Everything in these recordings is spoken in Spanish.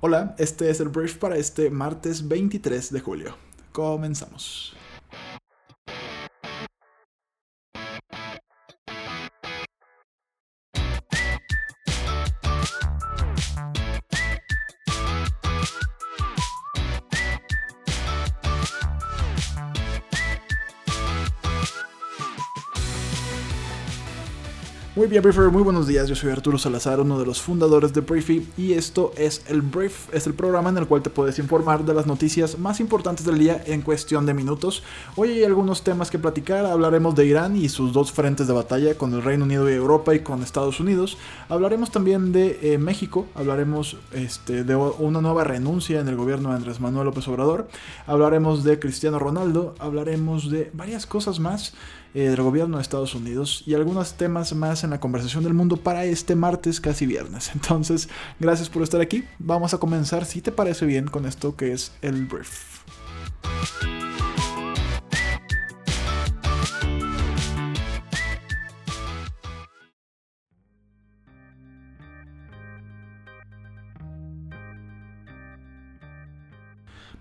Hola, este es el brief para este martes 23 de julio. Comenzamos. Bien, Briefer, muy buenos días. Yo soy Arturo Salazar, uno de los fundadores de Briefy, y esto es el Brief, es el programa en el cual te puedes informar de las noticias más importantes del día en cuestión de minutos. Hoy hay algunos temas que platicar. Hablaremos de Irán y sus dos frentes de batalla con el Reino Unido y Europa y con Estados Unidos. Hablaremos también de eh, México. Hablaremos este, de una nueva renuncia en el gobierno de Andrés Manuel López Obrador. Hablaremos de Cristiano Ronaldo. Hablaremos de varias cosas más. Eh, del gobierno de Estados Unidos y algunos temas más en la conversación del mundo para este martes casi viernes. Entonces, gracias por estar aquí. Vamos a comenzar, si te parece bien, con esto que es el brief.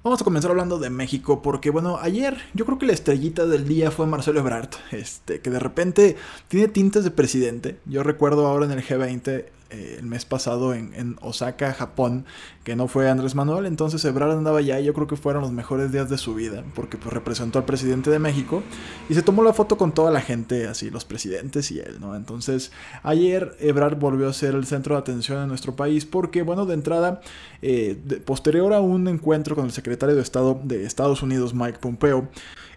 Vamos a comenzar hablando de México porque bueno, ayer yo creo que la estrellita del día fue Marcelo Ebrard, este que de repente tiene tintes de presidente. Yo recuerdo ahora en el G20 eh, el mes pasado en, Osaka, Japón, que no fue Andrés Manuel, entonces Ebrard andaba allá y yo creo que fueron los mejores días de su vida, porque pues representó al presidente de México y se tomó la foto con toda la gente, así los presidentes y él, ¿no? Entonces ayer Ebrard volvió a ser el centro de atención en nuestro país porque, bueno, de entrada, eh, posterior a un encuentro con el secretario de Estado de Estados Unidos, Mike Pompeo,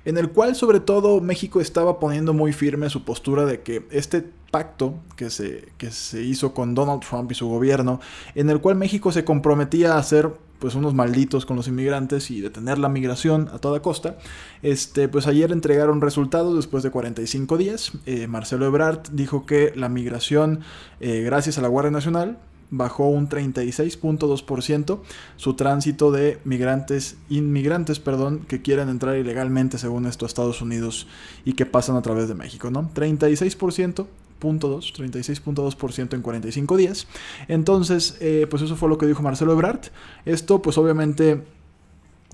en el cual sobre todo México estaba poniendo muy firme su postura de que este pacto que se, que se hizo con Donald Trump y su gobierno, en el cual México se comprometía a ser pues unos malditos con los inmigrantes y detener la migración a toda costa. Este, pues ayer entregaron resultados después de 45 días. Eh, Marcelo Ebrard dijo que la migración, eh, gracias a la Guardia Nacional, bajó un 36.2% su tránsito de migrantes, inmigrantes, perdón, que quieren entrar ilegalmente según esto a Estados Unidos y que pasan a través de México, ¿no? 36%. 36.2% en 45 días. Entonces, eh, pues eso fue lo que dijo Marcelo Ebrard. Esto, pues obviamente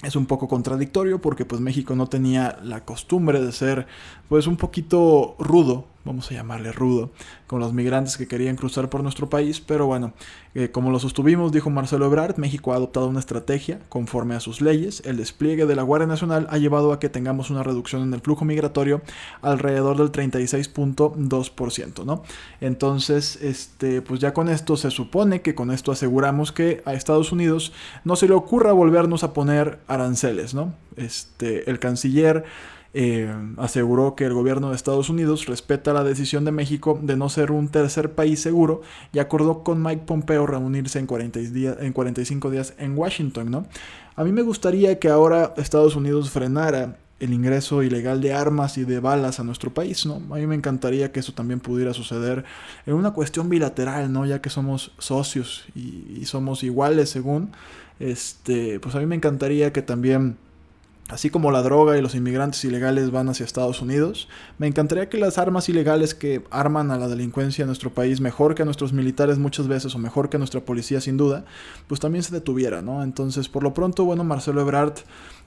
es un poco contradictorio porque pues México no tenía la costumbre de ser pues un poquito rudo vamos a llamarle rudo, con los migrantes que querían cruzar por nuestro país, pero bueno, eh, como lo sostuvimos, dijo Marcelo Ebrard, México ha adoptado una estrategia conforme a sus leyes, el despliegue de la Guardia Nacional ha llevado a que tengamos una reducción en el flujo migratorio alrededor del 36.2%, ¿no? Entonces, este, pues ya con esto se supone que con esto aseguramos que a Estados Unidos no se le ocurra volvernos a poner aranceles, ¿no? Este, el canciller eh, aseguró que el gobierno de Estados Unidos respeta la decisión de México de no ser un tercer país seguro y acordó con Mike Pompeo reunirse en, 40 días, en 45 días en Washington, ¿no? A mí me gustaría que ahora Estados Unidos frenara el ingreso ilegal de armas y de balas a nuestro país, ¿no? A mí me encantaría que eso también pudiera suceder en una cuestión bilateral, ¿no? Ya que somos socios y, y somos iguales según, este, pues a mí me encantaría que también Así como la droga y los inmigrantes ilegales van hacia Estados Unidos, me encantaría que las armas ilegales que arman a la delincuencia en nuestro país mejor que a nuestros militares muchas veces o mejor que a nuestra policía sin duda, pues también se detuviera, ¿no? Entonces, por lo pronto, bueno, Marcelo Ebrard,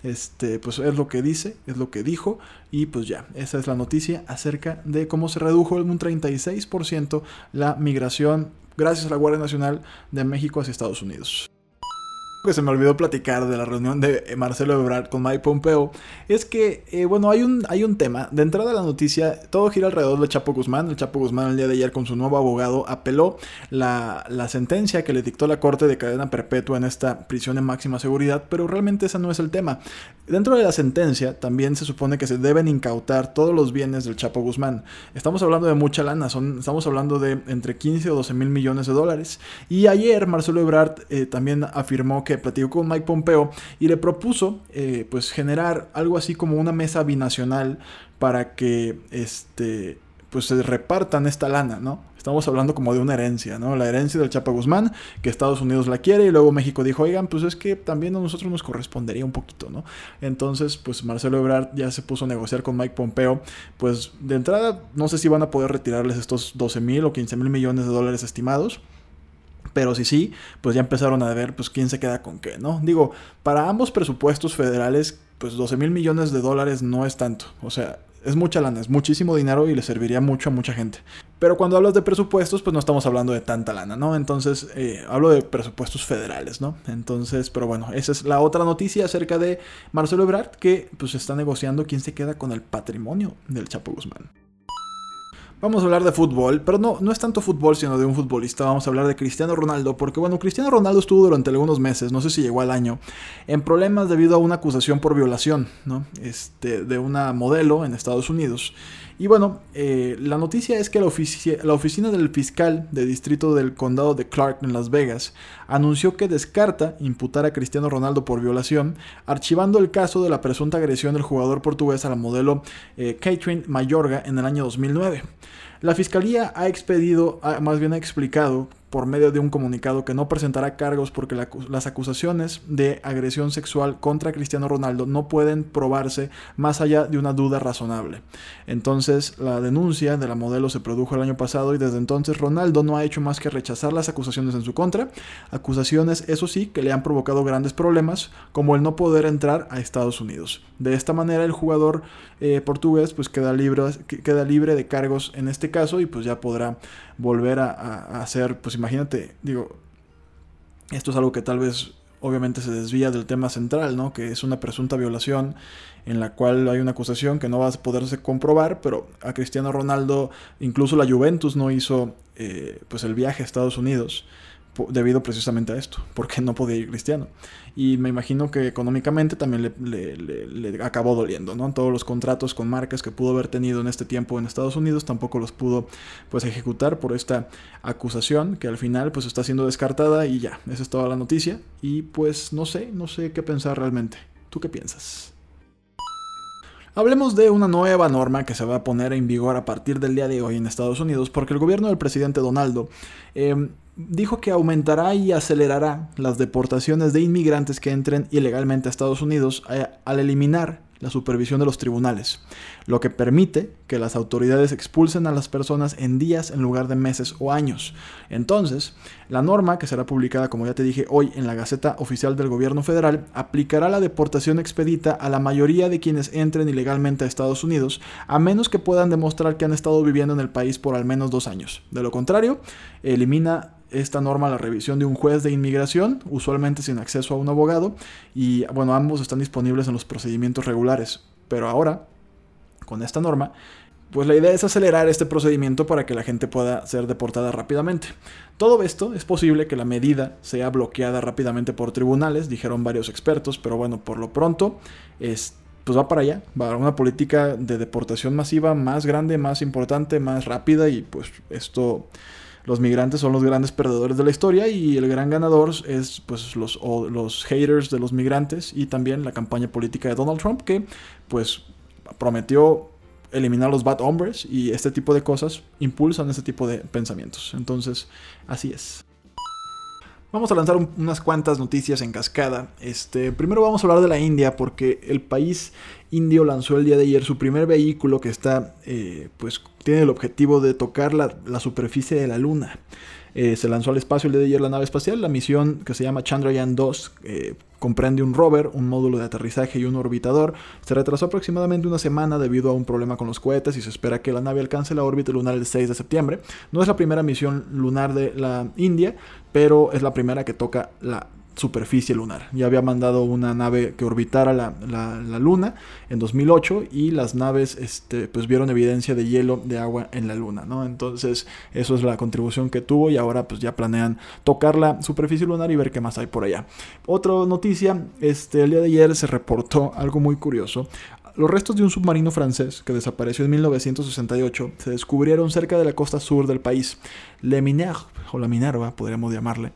este, pues es lo que dice, es lo que dijo y pues ya, esa es la noticia acerca de cómo se redujo en un 36% la migración gracias a la Guardia Nacional de México hacia Estados Unidos que se me olvidó platicar de la reunión de Marcelo Ebrard con Mike Pompeo es que, eh, bueno, hay un, hay un tema. De entrada a la noticia, todo gira alrededor de Chapo Guzmán. El Chapo Guzmán el día de ayer con su nuevo abogado apeló la, la sentencia que le dictó la corte de cadena perpetua en esta prisión de máxima seguridad, pero realmente ese no es el tema. Dentro de la sentencia también se supone que se deben incautar todos los bienes del Chapo Guzmán. Estamos hablando de mucha lana, son, estamos hablando de entre 15 o 12 mil millones de dólares. Y ayer Marcelo Ebrard eh, también afirmó que que platicó con Mike Pompeo y le propuso eh, pues generar algo así como una mesa binacional para que este pues se repartan esta lana, ¿no? Estamos hablando como de una herencia, ¿no? La herencia del Chapa Guzmán, que Estados Unidos la quiere y luego México dijo, oigan, pues es que también a nosotros nos correspondería un poquito, ¿no? Entonces, pues Marcelo Ebrard ya se puso a negociar con Mike Pompeo, pues de entrada no sé si van a poder retirarles estos 12 mil o 15 mil millones de dólares estimados Pero si sí, pues ya empezaron a ver pues quién se queda con qué, ¿no? Digo, para ambos presupuestos federales, pues 12 mil millones de dólares no es tanto. O sea, es mucha lana, es muchísimo dinero y le serviría mucho a mucha gente. Pero cuando hablas de presupuestos, pues no estamos hablando de tanta lana, ¿no? Entonces, eh, hablo de presupuestos federales, ¿no? Entonces, pero bueno, esa es la otra noticia acerca de Marcelo Ebrard, que pues está negociando quién se queda con el patrimonio del Chapo Guzmán. Vamos a hablar de fútbol, pero no, no es tanto fútbol, sino de un futbolista. Vamos a hablar de Cristiano Ronaldo, porque bueno, Cristiano Ronaldo estuvo durante algunos meses, no sé si llegó al año, en problemas debido a una acusación por violación, ¿no? Este, de una modelo en Estados Unidos. Y bueno, eh, la noticia es que la, oficina del fiscal de distrito del condado de Clark en Las Vegas anunció que descarta imputar a Cristiano Ronaldo por violación, archivando el caso de la presunta agresión del jugador portugués a la modelo eh, Catherine Mayorga en el año 2009. La fiscalía ha expedido, más bien ha explicado por medio de un comunicado que no presentará cargos porque las acusaciones de agresión sexual contra Cristiano Ronaldo no pueden probarse más allá de una duda razonable. Entonces, la denuncia de la modelo se produjo el año pasado y desde entonces Ronaldo no ha hecho más que rechazar las acusaciones en su contra, acusaciones, eso sí, que le han provocado grandes problemas, como el no poder entrar a Estados Unidos. De esta manera, el jugador eh, portugués pues queda libre, queda libre de cargos en este caso y pues ya podrá volver a, hacer, pues imagínate, digo, esto es algo que tal vez obviamente se desvía del tema central, ¿no? Que es una presunta violación en la cual hay una acusación que no va a poderse comprobar, pero a Cristiano Ronaldo, incluso la Juventus no hizo eh, pues el viaje a Estados Unidos debido precisamente a esto, porque no podía ir Cristiano. Y me imagino que económicamente también le, acabó doliendo, ¿no? Todos los contratos con marcas que pudo haber tenido en este tiempo en Estados Unidos tampoco los pudo pues ejecutar por esta acusación que al final pues está siendo descartada y ya, esa es toda la noticia y pues no sé, no sé qué pensar realmente. ¿Tú qué piensas? Hablemos de una nueva norma que se va a poner en vigor a partir del día de hoy en Estados Unidos, porque el gobierno del presidente Donaldo eh, dijo que aumentará y acelerará las deportaciones de inmigrantes que entren ilegalmente a Estados Unidos eh, al eliminar la supervisión de los tribunales, lo que permite que las autoridades expulsen a las personas en días en lugar de meses o años. Entonces, la norma, que será publicada, como ya te dije, hoy en la Gaceta Oficial del Gobierno Federal, aplicará la deportación expedita a la mayoría de quienes entren ilegalmente a Estados Unidos, a menos que puedan demostrar que han estado viviendo en el país por al menos dos años. De lo contrario, elimina esta norma la revisión de un juez de inmigración, usualmente sin acceso a un abogado, y bueno, ambos están disponibles en los procedimientos regulares. Pero ahora, con esta norma, pues la idea es acelerar este procedimiento para que la gente pueda ser deportada rápidamente. Todo esto es posible que la medida sea bloqueada rápidamente por tribunales, dijeron varios expertos, pero bueno, por lo pronto es, pues va para allá, va a una política de deportación masiva más grande, más importante, más rápida y pues esto los migrantes son los grandes perdedores de la historia y el gran ganador es pues los, los haters de los migrantes y también la campaña política de Donald Trump que pues prometió eliminar los bad hombres y este tipo de cosas impulsan este tipo de pensamientos. Entonces, así es. Vamos a lanzar unas cuantas noticias en cascada. Este, primero vamos a hablar de la India porque el país indio lanzó el día de ayer su primer vehículo que está, eh, pues, tiene el objetivo de tocar la, la superficie de la Luna. Eh, se lanzó al espacio el día de ayer la nave espacial. La misión que se llama Chandrayaan 2 eh, comprende un rover, un módulo de aterrizaje y un orbitador. Se retrasó aproximadamente una semana debido a un problema con los cohetes y se espera que la nave alcance la órbita lunar el 6 de septiembre. No es la primera misión lunar de la India, pero es la primera que toca la superficie lunar. Ya había mandado una nave que orbitara la, luna en 2008 y las naves este, pues vieron evidencia de hielo de agua en la luna, ¿no? Entonces eso es la contribución que tuvo y ahora pues ya planean tocar la superficie lunar y ver qué más hay por allá. Otra noticia, este, el día de ayer se reportó algo muy curioso. Los restos de un submarino francés que desapareció en 1968 se descubrieron cerca de la costa sur del país, Le Miner, o la Minerva, podríamos llamarle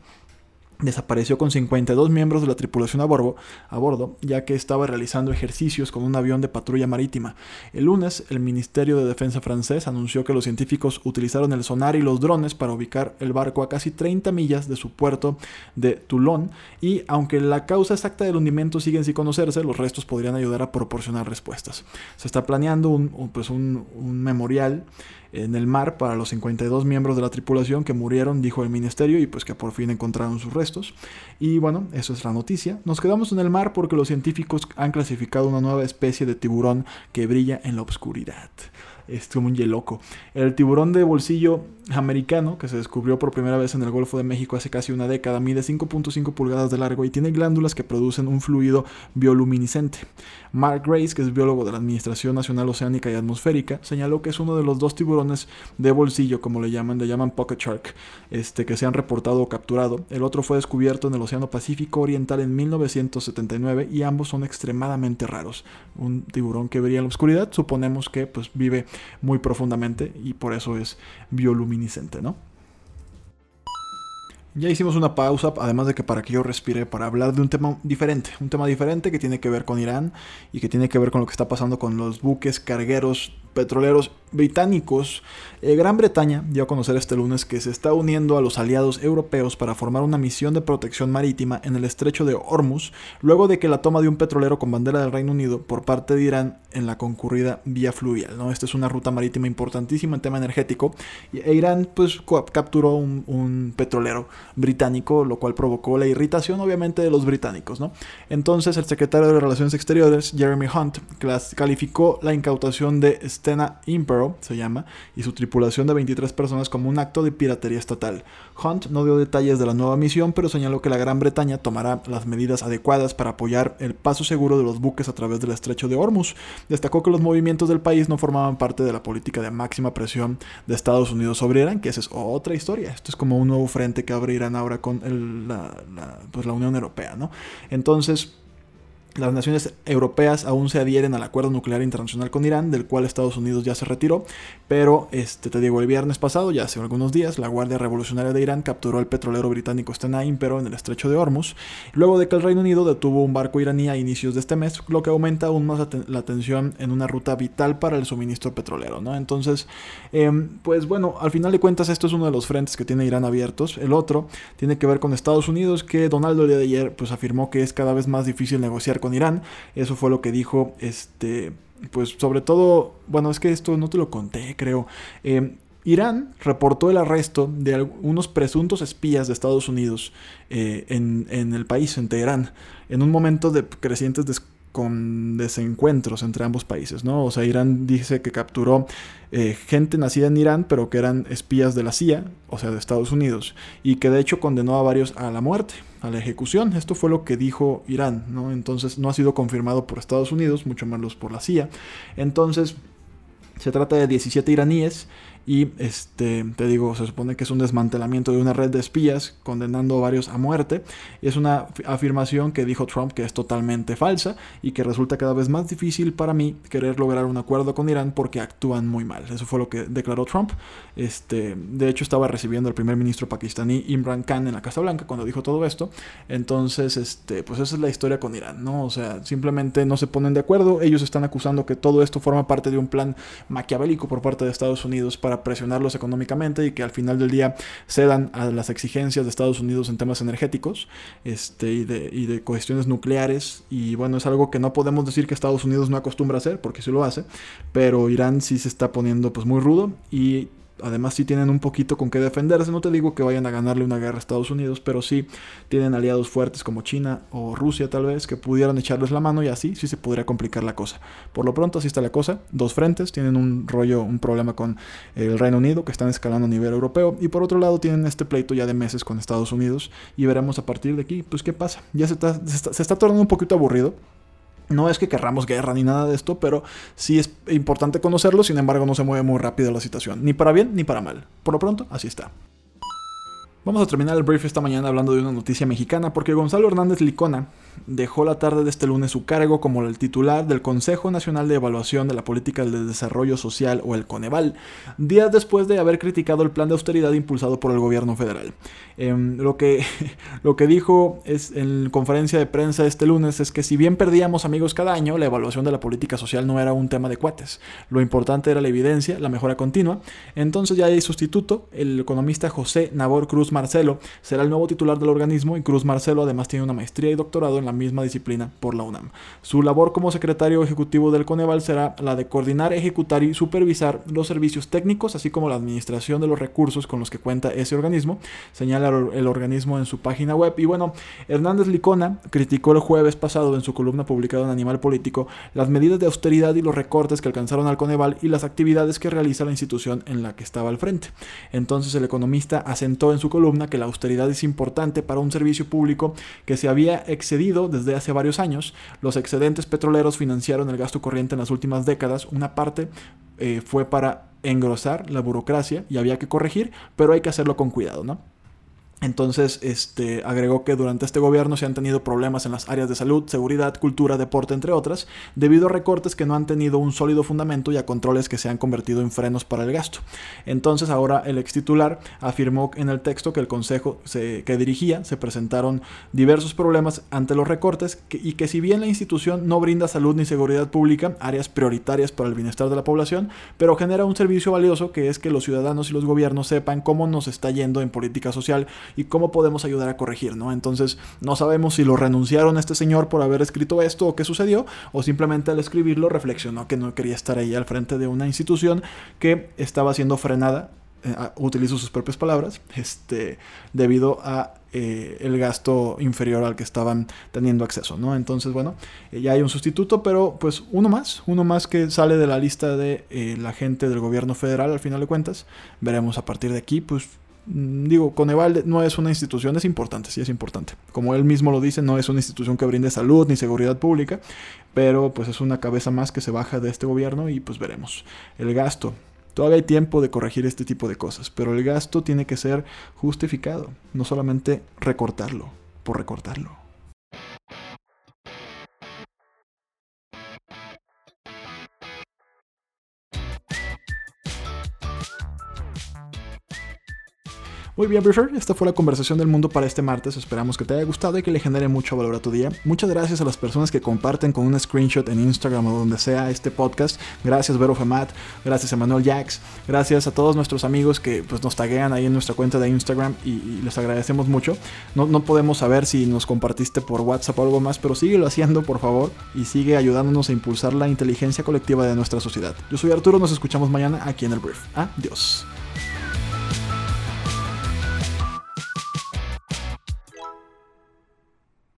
desapareció con 52 miembros de la tripulación a bordo, a bordo, ya que estaba realizando ejercicios con un avión de patrulla marítima. El lunes, el Ministerio de Defensa francés anunció que los científicos utilizaron el sonar y los drones para ubicar el barco a casi 30 millas de su puerto de Toulon y aunque la causa exacta del hundimiento sigue sin conocerse, los restos podrían ayudar a proporcionar respuestas. Se está planeando un, pues un memorial en el mar para los 52 miembros de la tripulación que murieron, dijo el ministerio, y pues que por fin encontraron sus restos. Y bueno, eso es la noticia. Nos quedamos en el mar porque los científicos han clasificado una nueva especie de tiburón que brilla en la oscuridad es como un. El tiburón de bolsillo americano, que se descubrió por primera vez en el Golfo de México hace casi una década, mide 5.5 pulgadas de largo y tiene glándulas que producen un fluido bioluminiscente. Mark Grace, que es biólogo de la Administración Nacional Oceánica y Atmosférica, señaló que es uno de los dos tiburones de bolsillo, como le llaman, le llaman pocket shark, este, que se han reportado o capturado. El otro fue descubierto en el Océano Pacífico Oriental en 1979 y ambos son extremadamente raros. Un tiburón que brilla en la oscuridad, suponemos que pues vive muy profundamente y por eso es bioluminiscente, ¿no? Ya hicimos una pausa, además de que para que yo respire, para hablar de un tema diferente, un tema diferente que tiene que ver con Irán y que tiene que ver con lo que está pasando con los buques cargueros petroleros británicos, eh, Gran Bretaña dio a conocer este lunes que se está uniendo a los aliados europeos para formar una misión de protección marítima en el estrecho de Hormuz, luego de que la toma de un petrolero con bandera del Reino Unido por parte de Irán en la concurrida vía fluvial. ¿no? Esta es una ruta marítima importantísima en tema energético, e Irán pues capturó un, petrolero británico, lo cual provocó la irritación obviamente de los británicos. ¿no? Entonces el secretario de Relaciones Exteriores, Jeremy Hunt, calificó la incautación de Stena Impero, se llama, y su tripulación de 23 personas como un acto de piratería estatal. Hunt no dio detalles de la nueva misión, pero señaló que la Gran Bretaña tomará las medidas adecuadas para apoyar el paso seguro de los buques a través del estrecho de Hormuz. Destacó que los movimientos del país no formaban parte de la política de máxima presión de Estados Unidos sobre Irán, que esa es otra historia. Esto es como un nuevo frente que abre Irán ahora con la, pues la Unión Europea, ¿no? Entonces, las naciones europeas aún se adhieren al acuerdo nuclear internacional con Irán, del cual Estados Unidos ya se retiró, pero este, te digo, el viernes pasado, ya hace algunos días, la Guardia Revolucionaria de Irán capturó al petrolero británico Stena Impero en el estrecho de Hormuz, luego de que el Reino Unido detuvo un barco iraní a inicios de este mes, lo que aumenta aún más la tensión en una ruta vital para el suministro petrolero, ¿no? Entonces, em, pues bueno, al final de cuentas esto es uno de los frentes que tiene Irán abiertos, el otro tiene que ver con Estados Unidos, que Donaldo el día de ayer pues afirmó que es cada vez más difícil negociar con Irán. Eso fue lo que dijo, este, pues sobre todo, bueno, es que esto no te lo conté, creo. Eh, Irán reportó el arresto de algunos presuntos espías de Estados Unidos eh, en, el país, en Teherán, en un momento de crecientes con desencuentros entre ambos países, ¿no? O sea, Irán dice que capturó eh, gente nacida en Irán, pero que eran espías de la CIA, o sea, de Estados Unidos, y que de hecho condenó a varios a la muerte, a la ejecución. Esto fue lo que dijo Irán, ¿no? Entonces no ha sido confirmado por Estados Unidos, mucho menos por la CIA. Entonces, se trata de 17 iraníes y este, te digo, se supone que es un desmantelamiento de una red de espías condenando a varios a muerte. Y es una afirmación que dijo Trump que es totalmente falsa y que resulta cada vez más difícil para mí querer lograr un acuerdo con Irán porque actúan muy mal. Eso fue lo que declaró Trump. Este, de hecho, estaba recibiendo al primer ministro pakistaní Imran Khan en la Casa Blanca cuando dijo todo esto. Entonces, este, pues esa es la historia con Irán, ¿no? O sea, simplemente no se ponen de acuerdo. Ellos están acusando que todo esto forma parte de un plan maquiavélico por parte de Estados Unidos para presionarlos económicamente y que al final del día cedan a las exigencias de Estados Unidos en temas energéticos este, y, de, y de cuestiones nucleares. Y bueno, es algo que no podemos decir que Estados Unidos no acostumbra a hacer, porque sí lo hace, pero Irán sí se está poniendo pues muy rudo y Además sí tienen un poquito con qué defenderse. No te digo que vayan a ganarle una guerra a Estados Unidos, pero sí tienen aliados fuertes como China o Rusia tal vez que pudieran echarles la mano y así sí se podría complicar la cosa. Por lo pronto así está la cosa. Dos frentes tienen un rollo, un problema con el Reino Unido que están escalando a nivel europeo y por otro lado tienen este pleito ya de meses con Estados Unidos y veremos a partir de aquí pues qué pasa. Ya se está, se está, se está tornando un poquito aburrido. No es que querramos guerra ni nada de esto, pero sí es importante conocerlo, sin embargo no se mueve muy rápido la situación, ni para bien ni para mal. Por lo pronto, así está. Vamos a terminar el brief esta mañana hablando de una noticia mexicana, porque Gonzalo Hernández Licona dejó la tarde de este lunes su cargo como el titular del Consejo Nacional de Evaluación de la Política de Desarrollo Social o el Coneval, días después de haber criticado el plan de austeridad impulsado por el gobierno federal. Em, lo, que, lo que dijo es, en conferencia de prensa este lunes es que si bien perdíamos amigos cada año, la evaluación de la política social no era un tema de cuates. Lo importante era la evidencia, la mejora continua. Entonces ya hay sustituto, el economista José Nabor Cruz Marcelo será el nuevo titular del organismo y Cruz Marcelo además tiene una maestría y doctorado en la misma disciplina por la UNAM. Su labor como secretario ejecutivo del Coneval será la de coordinar, ejecutar y supervisar los servicios técnicos, así como la administración de los recursos con los que cuenta ese organismo, señala el organismo en su página web. Y bueno, Hernández Licona criticó el jueves pasado en su columna publicada en Animal Político las medidas de austeridad y los recortes que alcanzaron al Coneval y las actividades que realiza la institución en la que estaba al frente. Entonces el economista asentó en su columna que la austeridad es importante para un servicio público que se había excedido desde hace varios años. Los excedentes petroleros financiaron el gasto corriente en las últimas décadas. Una parte eh, fue para engrosar la burocracia y había que corregir, pero hay que hacerlo con cuidado, ¿no? Entonces, este, agregó que durante este gobierno se han tenido problemas en las áreas de salud, seguridad, cultura, deporte, entre otras, debido a recortes que no han tenido un sólido fundamento y a controles que se han convertido en frenos para el gasto. Entonces, ahora el ex titular afirmó en el texto que el consejo que dirigía se presentaron diversos problemas ante los recortes y que si bien la institución no brinda salud ni seguridad pública, áreas prioritarias para el bienestar de la población, pero genera un servicio valioso que es que los ciudadanos y los gobiernos sepan cómo nos está yendo en política social y cómo podemos ayudar a corregir, ¿no? Entonces, no sabemos si lo renunciaron a este señor por haber escrito esto o qué sucedió, o simplemente al escribirlo reflexionó que no quería estar ahí al frente de una institución que estaba siendo frenada eh, utilizo sus propias palabras, este, debido a eh, el gasto inferior al que estaban teniendo acceso, ¿no? Entonces, bueno, eh, ya hay un sustituto, pero pues uno más, uno más que sale de la lista de la gente del gobierno federal al final de cuentas. Veremos a partir de aquí, pues digo, Coneval no es una institución, es importante, sí es importante. Como él mismo lo dice, no es una institución que brinde salud ni seguridad pública, pero pues es una cabeza más que se baja de este gobierno y pues veremos. El gasto. Todavía hay tiempo de corregir este tipo de cosas, pero el gasto tiene que ser justificado, no solamente recortarlo por recortarlo. Muy bien, Briefer, esta fue la conversación del mundo para este martes. Esperamos que te haya gustado y que le genere mucho valor a tu día. Muchas gracias a las personas que comparten con un screenshot en Instagram o donde sea este podcast. Gracias, Vero Femat. Gracias, Emanuel Jax. Gracias a todos nuestros amigos que pues, nos taguean ahí en nuestra cuenta de Instagram y, les agradecemos mucho. No, no podemos saber si nos compartiste por WhatsApp o algo más, pero síguelo haciendo, por favor, y sigue ayudándonos a impulsar la inteligencia colectiva de nuestra sociedad. Yo soy Arturo, nos escuchamos mañana aquí en el Brief. Adiós.